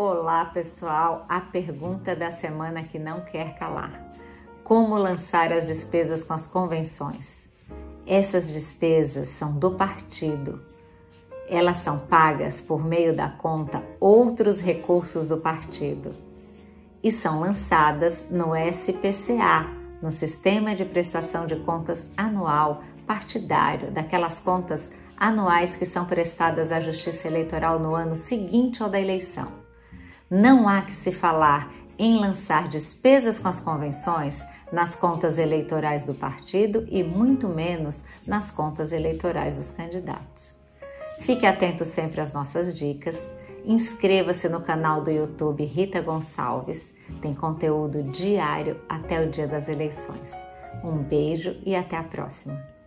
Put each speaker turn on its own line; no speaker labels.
Olá, pessoal! A pergunta da semana que não quer calar: Como lançar as despesas com as convenções? Essas despesas são do partido. Elas são pagas por meio da conta Outros Recursos do Partido e são lançadas no SPCA, no Sistema de Prestação de Contas Anual Partidário, daquelas contas anuais que são prestadas à Justiça Eleitoral no ano seguinte ao da eleição. Não há que se falar em lançar despesas com as convenções nas contas eleitorais do partido e muito menos nas contas eleitorais dos candidatos. Fique atento sempre às nossas dicas. Inscreva-se no canal do YouTube Rita Gonçalves. Tem conteúdo diário até o dia das eleições. Um beijo e até a próxima.